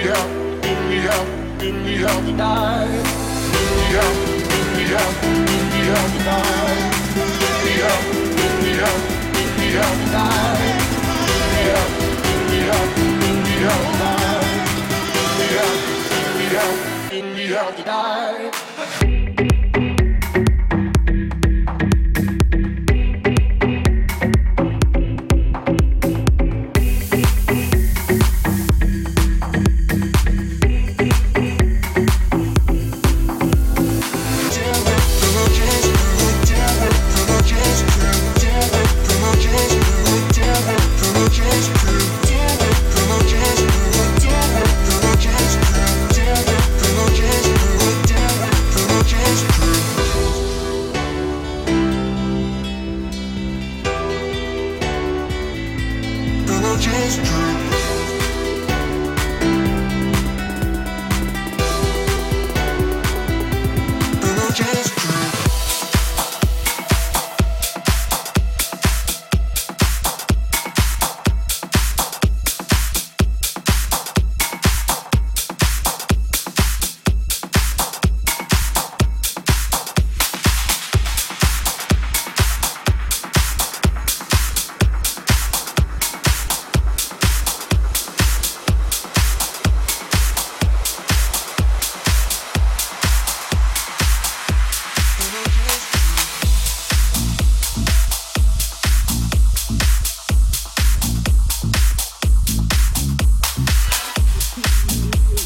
we have, then we have, then we have the night. Then we have, then we have, then we have the night. Then we have, then we have, then we have the night. Then we have, then we have, then we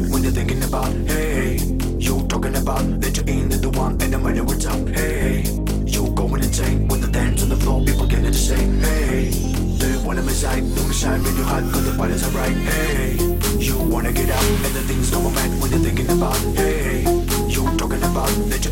when you're thinking about, hey, you talking about that you ain't the one, and no matter what's up, hey, you going insane when the dance on the floor, people getting the same, hey, they wanna miss out, don't miss out when you hot, cause the fighters are right hey, you wanna get out, and the things going mad when you're thinking about, hey, you talking about that you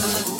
good.